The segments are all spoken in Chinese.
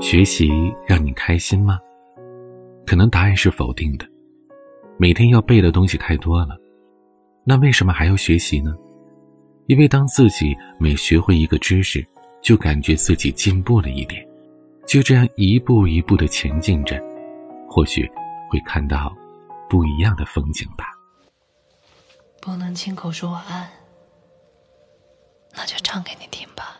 学习让你开心吗？可能答案是否定的。每天要背的东西太多了，那为什么还要学习呢？因为当自己每学会一个知识，就感觉自己进步了一点，就这样一步一步的前进着，或许会看到不一样的风景吧。不能亲口说晚安，那就唱给你听吧。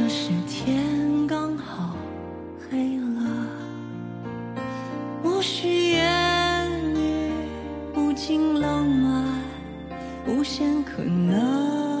这时天刚好黑了，无需言语，无尽浪漫，无限可能。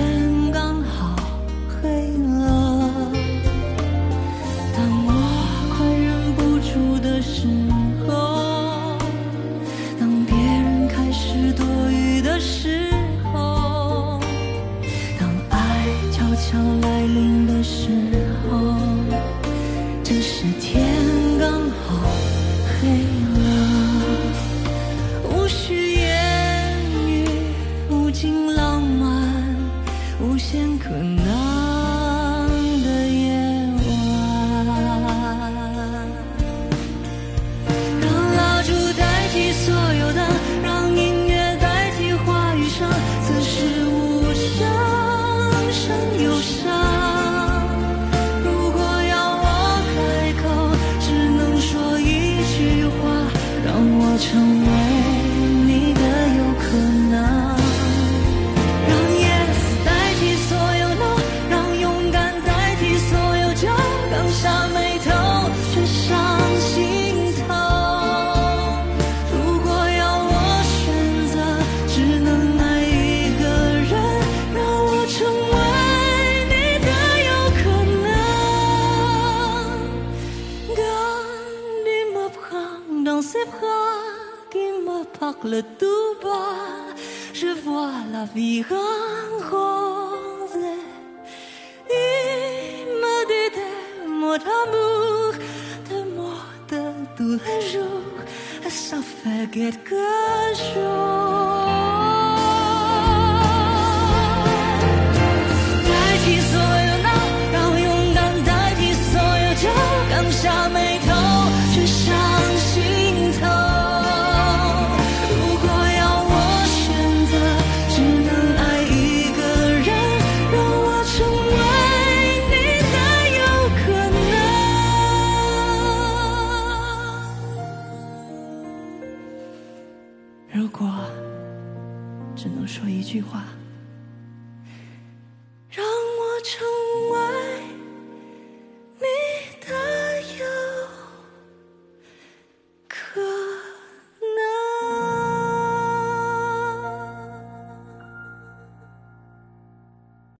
天刚好黑了当我快忍不住的时候当别人开始多余的时候当爱悄悄来临的时候这时天刚好黑了无限可能的夜晚，让蜡烛代替所有的，让音乐代替话语声，此时无声胜有声。如果要我开口，只能说一句话，让我成为。Le tout bas, je vois la vie en rose. Il me dit des mots d'amour, des mots de tous les jours, et ça fait quelque chose. 如果只能说一句话。